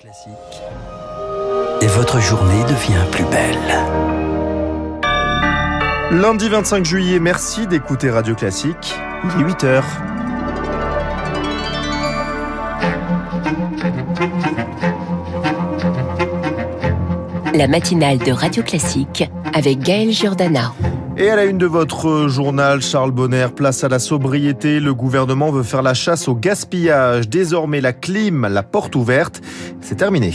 Classique. Et votre journée devient plus belle. Lundi 25 juillet, merci d'écouter Radio Classique. Il est 8h. La matinale de Radio Classique avec Gaël Giordana. Et à la une de votre journal, Charles Bonner, place à la sobriété. Le gouvernement veut faire la chasse au gaspillage. Désormais, la clim, la porte ouverte, c'est terminé.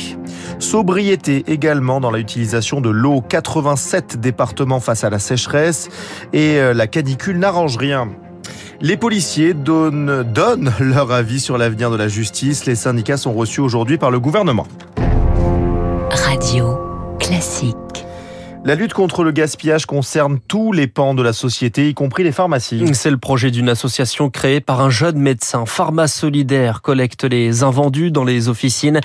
Sobriété également dans l'utilisation de l'eau. 87 départements face à la sécheresse et euh, la canicule n'arrange rien. Les policiers donnent, donnent leur avis sur l'avenir de la justice. Les syndicats sont reçus aujourd'hui par le gouvernement. La lutte contre le gaspillage concerne tous les pans de la société, y compris les pharmacies. C'est le projet d'une association créée par un jeune médecin. Pharma Solidaire collecte les invendus dans les officines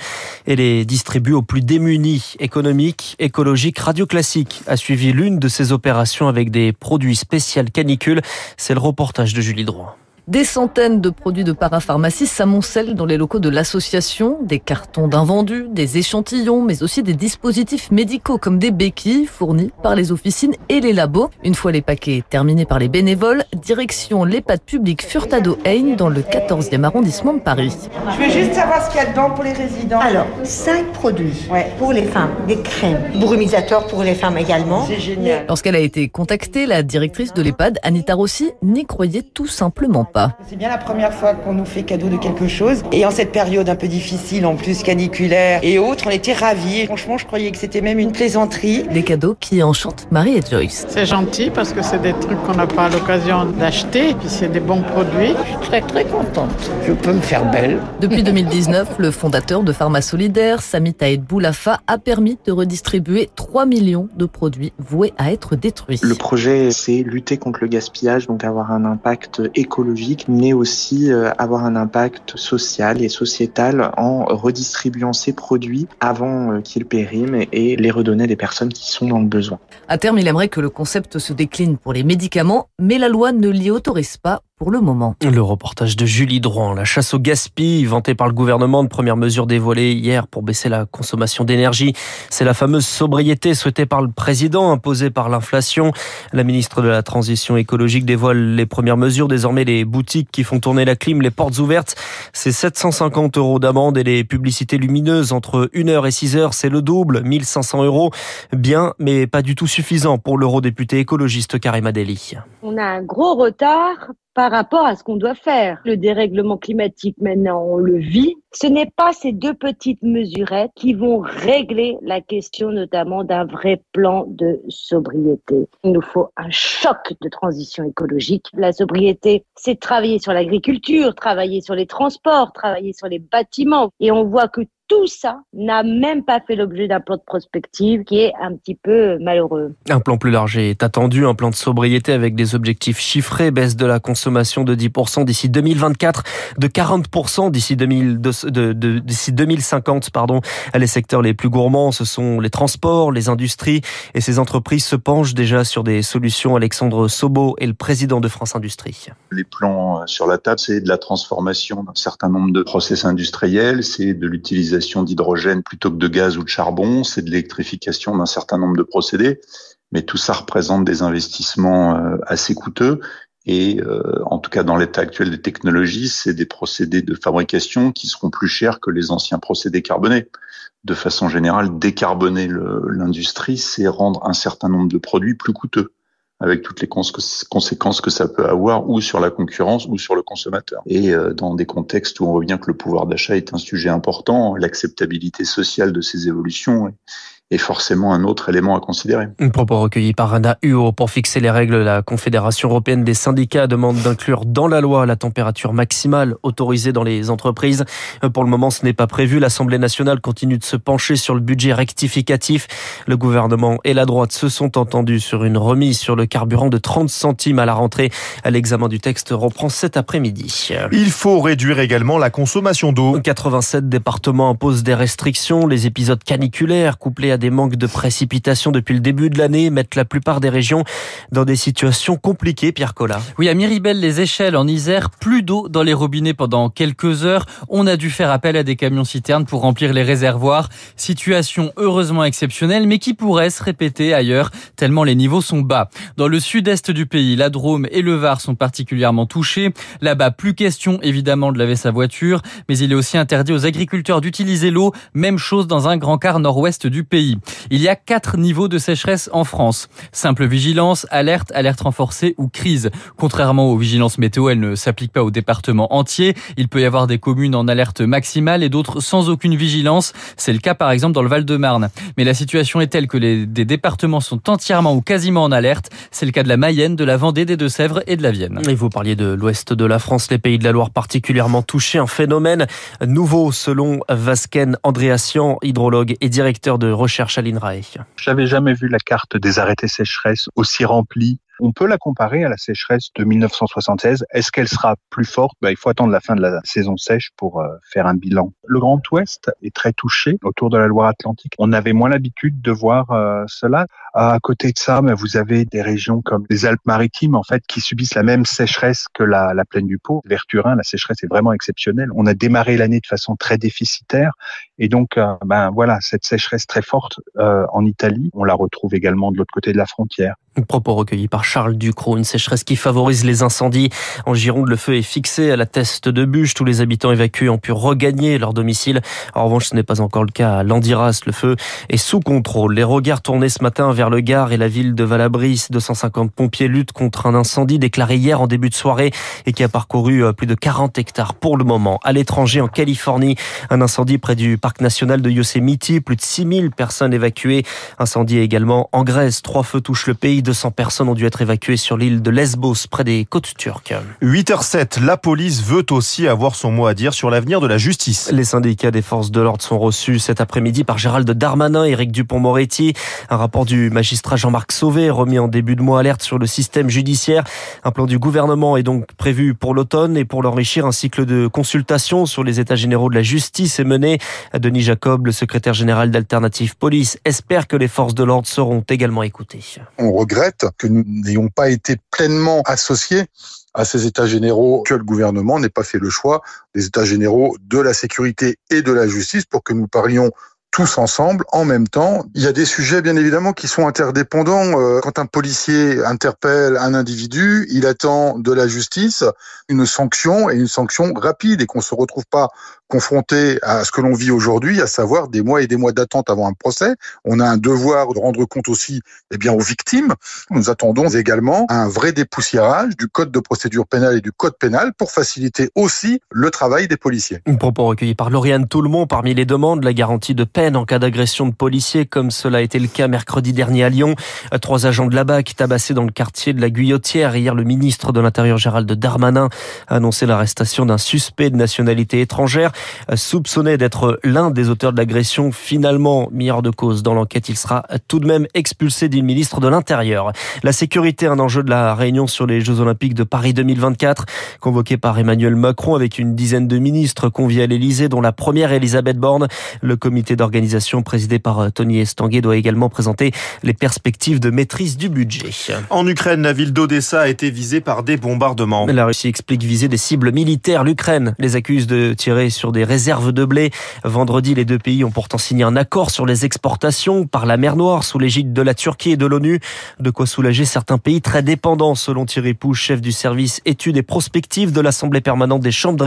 et les distribue aux plus démunis. Économique, écologique, radio classique a suivi l'une de ces opérations avec des produits spéciaux canicules. C'est le reportage de Julie Droit. Des centaines de produits de parapharmacie s'amoncellent dans les locaux de l'association, des cartons d'invendus, des échantillons, mais aussi des dispositifs médicaux comme des béquilles fournis par les officines et les labos. Une fois les paquets terminés par les bénévoles, direction l'EHPAD public Furtado Haine dans le 14e arrondissement de Paris. Je veux juste savoir ce qu'il y a dedans pour les résidents. Alors, cinq produits Ouais. pour les femmes, des crèmes, brumisateurs pour les femmes également. C'est génial. Lorsqu'elle a été contactée, la directrice de l'EHPAD, Anita Rossi, n'y croyait tout simplement pas. C'est bien la première fois qu'on nous fait cadeau de quelque chose. Et en cette période un peu difficile, en plus caniculaire et autres, on était ravis. Franchement, je croyais que c'était même une plaisanterie. Des cadeaux qui enchantent Marie et Joyce. C'est gentil parce que c'est des trucs qu'on n'a pas l'occasion d'acheter, puis c'est des bons produits. Je suis très très contente. Je peux me faire belle. Depuis 2019, le fondateur de Pharma Solidaire, Sami Taïd Boulafa, a permis de redistribuer 3 millions de produits voués à être détruits. Le projet, c'est lutter contre le gaspillage, donc avoir un impact écologique, mais aussi euh, avoir un impact social et sociétal en redistribuant ces produits avant euh, qu'ils périment et les redonner à des personnes qui sont dans le besoin. À terme, il aimerait que le concept se décline pour les médicaments, mais la loi ne l'y autorise pas pour le moment. Le reportage de Julie Drouin, la chasse au gaspille vantée par le gouvernement, de première mesure dévoilée hier pour baisser la consommation d'énergie. C'est la fameuse sobriété souhaitée par le président, imposée par l'inflation. La ministre de la Transition écologique dévoile les premières mesures. Désormais, les boutiques qui font tourner la clim, les portes ouvertes, c'est 750 euros d'amende et les publicités lumineuses entre 1h et 6h, c'est le double, 1500 euros. Bien, mais pas du tout suffisant pour l'eurodéputé écologiste Karima Deli. On a un gros retard par rapport à ce qu'on doit faire. Le dérèglement climatique, maintenant, on le vit. Ce n'est pas ces deux petites mesurettes qui vont régler la question notamment d'un vrai plan de sobriété. Il nous faut un choc de transition écologique. La sobriété, c'est travailler sur l'agriculture, travailler sur les transports, travailler sur les bâtiments. Et on voit que tout ça n'a même pas fait l'objet d'un plan de prospective qui est un petit peu malheureux. Un plan plus large est attendu, un plan de sobriété avec des objectifs chiffrés, baisse de la consommation de 10% d'ici 2024, de 40% d'ici 2000 de, de, de, d'ici 2050, pardon. Les secteurs les plus gourmands, ce sont les transports, les industries et ces entreprises se penchent déjà sur des solutions. Alexandre Sobo est le président de France Industrie. Les plans sur la table, c'est de la transformation d'un certain nombre de process industriels, c'est de l'utilisation d'hydrogène plutôt que de gaz ou de charbon, c'est de l'électrification d'un certain nombre de procédés, mais tout ça représente des investissements euh, assez coûteux. Et euh, en tout cas, dans l'état actuel des technologies, c'est des procédés de fabrication qui seront plus chers que les anciens procédés carbonés. De façon générale, décarboner l'industrie, c'est rendre un certain nombre de produits plus coûteux avec toutes les conséquences que ça peut avoir ou sur la concurrence ou sur le consommateur. Et euh, dans des contextes où on voit bien que le pouvoir d'achat est un sujet important, l'acceptabilité sociale de ces évolutions est forcément un autre élément à considérer. Un propos recueilli par Anna Huo pour fixer les règles. La Confédération européenne des syndicats demande d'inclure dans la loi la température maximale autorisée dans les entreprises. Pour le moment, ce n'est pas prévu. L'Assemblée nationale continue de se pencher sur le budget rectificatif. Le gouvernement et la droite se sont entendus sur une remise sur le carburant de 30 centimes à la rentrée. L'examen du texte reprend cet après-midi. Il faut réduire également la consommation d'eau. 87 départements imposent des restrictions. Les épisodes caniculaires couplés à des manques de précipitations depuis le début de l'année mettent la plupart des régions dans des situations compliquées, Pierre Collat. Oui, à Miribel, les échelles en Isère, plus d'eau dans les robinets pendant quelques heures. On a dû faire appel à des camions citernes pour remplir les réservoirs. Situation heureusement exceptionnelle, mais qui pourrait se répéter ailleurs, tellement les niveaux sont bas. Dans le sud-est du pays, la Drôme et le Var sont particulièrement touchés. Là-bas, plus question évidemment de laver sa voiture, mais il est aussi interdit aux agriculteurs d'utiliser l'eau. Même chose dans un grand quart nord-ouest du pays. Il y a quatre niveaux de sécheresse en France. Simple vigilance, alerte, alerte renforcée ou crise. Contrairement aux vigilances météo, elles ne s'appliquent pas au département entier. Il peut y avoir des communes en alerte maximale et d'autres sans aucune vigilance. C'est le cas par exemple dans le Val-de-Marne. Mais la situation est telle que des départements sont entièrement ou quasiment en alerte. C'est le cas de la Mayenne, de la Vendée, des Deux-Sèvres et de la Vienne. Et vous parliez de l'ouest de la France, les pays de la Loire particulièrement touchés. Un phénomène nouveau selon Vasken Andréassian, hydrologue et directeur de recherche J'avais jamais vu la carte des arrêtés sécheresse aussi remplie on peut la comparer à la sécheresse de 1976. Est-ce qu'elle sera plus forte? Ben, Il faut attendre la fin de la saison sèche pour euh, faire un bilan. Le Grand Ouest est très touché autour de la Loire-Atlantique. On avait moins l'habitude de voir euh, cela. À côté de ça, ben, vous avez des régions comme les Alpes-Maritimes en fait qui subissent la même sécheresse que la, la plaine du Pau. Vers Turin, la sécheresse est vraiment exceptionnelle. On a démarré l'année de façon très déficitaire et donc euh, ben voilà cette sécheresse très forte en Italie, on la retrouve également de l'autre côté de la frontière. Propos recueillis par Charles Ducrot, une sécheresse qui favorise les incendies. En Gironde, le feu est fixé à la teste de bûche. Tous les habitants évacués ont pu regagner leur domicile. En revanche, ce n'est pas encore le cas à Landiras. Le feu est sous contrôle. Les regards tournés ce matin vers le Gard et la ville de Valabris. 250 pompiers luttent contre un incendie déclaré hier en début de soirée et qui a parcouru euh, plus de 40 hectares pour le moment. À l'étranger, en Californie, un incendie près du parc national de Yosemite. Plus de 6000 personnes évacuées. Incendie également en Grèce. Trois feux touchent le pays. 200 personnes ont dû être évacuées sur l'île de Lesbos, près des côtes turques. 8h07, la police veut aussi avoir son mot à dire sur l'avenir de la justice. Les syndicats des forces de l'ordre sont reçus cet après-midi par Gérald Darmanin, Éric Dupont-Moretti. Un rapport du magistrat Jean-Marc Sauvé, remis en début de mois, alerte sur le système judiciaire. Un plan du gouvernement est donc prévu pour l'automne et pour l'enrichir, un cycle de consultation sur les états généraux de la justice est mené. Denis Jacob, le secrétaire général d'Alternative Police, espère que les forces de l'ordre seront également écoutées. On regrette que nous n'ayons pas été pleinement associés à ces états généraux que le gouvernement n'ait pas fait le choix des états généraux de la sécurité et de la justice pour que nous parlions tous ensemble, en même temps. Il y a des sujets, bien évidemment, qui sont interdépendants. Euh, quand un policier interpelle un individu, il attend de la justice une sanction et une sanction rapide et qu'on se retrouve pas confronté à ce que l'on vit aujourd'hui, à savoir des mois et des mois d'attente avant un procès. On a un devoir de rendre compte aussi eh bien, aux victimes. Nous attendons également un vrai dépoussiérage du code de procédure pénale et du code pénal pour faciliter aussi le travail des policiers. Un propos recueilli par Lauriane Toulmont parmi les demandes, la garantie de peine en cas d'agression de policiers, comme cela a été le cas mercredi dernier à Lyon. Trois agents de la BAC tabassés dans le quartier de la Guillotière. Hier, le ministre de l'Intérieur Gérald Darmanin a annoncé l'arrestation d'un suspect de nationalité étrangère soupçonné d'être l'un des auteurs de l'agression, finalement mis hors de cause dans l'enquête. Il sera tout de même expulsé du ministre de l'Intérieur. La sécurité, un enjeu de la réunion sur les Jeux Olympiques de Paris 2024, convoqué par Emmanuel Macron avec une dizaine de ministres conviés à l'Elysée, dont la première Elisabeth Borne. Le comité d'organisation présidé par Tony Estanguet doit également présenter les perspectives de maîtrise du budget. En Ukraine, la ville d'Odessa a été visée par des bombardements. La Russie explique viser des cibles militaires. L'Ukraine les accuse de tirer sur des réserves de blé. Vendredi, les deux pays ont pourtant signé un accord sur les exportations par la mer Noire sous l'égide de la Turquie et de l'ONU. De quoi soulager certains pays très dépendants, selon Thierry Pouche, chef du service études et prospectives de l'Assemblée permanente des chambres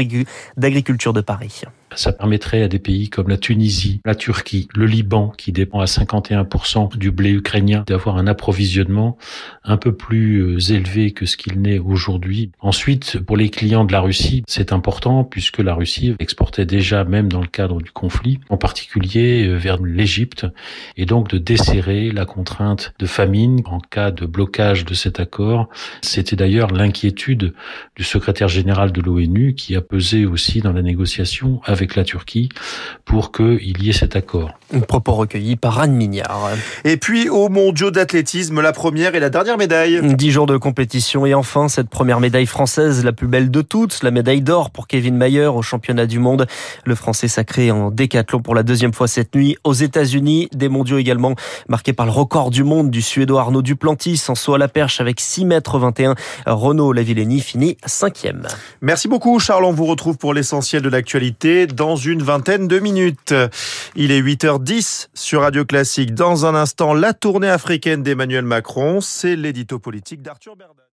d'agriculture de Paris. Ça permettrait à des pays comme la Tunisie, la Turquie, le Liban, qui dépend à 51% du blé ukrainien, d'avoir un approvisionnement un peu plus euh, élevé que ce qu'il n'est aujourd'hui. Ensuite, pour les clients de la Russie, c'est important puisque la Russie exportait déjà, même dans le cadre du conflit, en particulier euh, vers l'Égypte, et donc de desserrer la contrainte de famine en cas de blocage de cet accord. C'était d'ailleurs l'inquiétude du secrétaire général de l'ONU qui a pesé aussi dans la négociation avec avec la Turquie pour qu'il y ait cet accord. Un propos recueilli par Anne Mignard. Et puis aux mondiaux d'athlétisme, la première et la dernière médaille. Dix jours de compétition et enfin cette première médaille française, la plus belle de toutes, la médaille d'or pour Kevin Mayer au championnat du monde. Le Français sacré en décathlon pour la deuxième fois cette nuit aux États-Unis. Des mondiaux également marqués par le record du monde du Suédois Arnaud Duplantis en saut à la perche avec 6 mètres 21. Renaud Lavillenie finit cinquième. Merci beaucoup Charles. On vous retrouve pour l'essentiel de l'actualité dans une vingtaine de minutes. Il est 8h10 sur Radio Classique. Dans un instant, la tournée africaine d'Emmanuel Macron. C'est l'édito politique d'Arthur Berdin.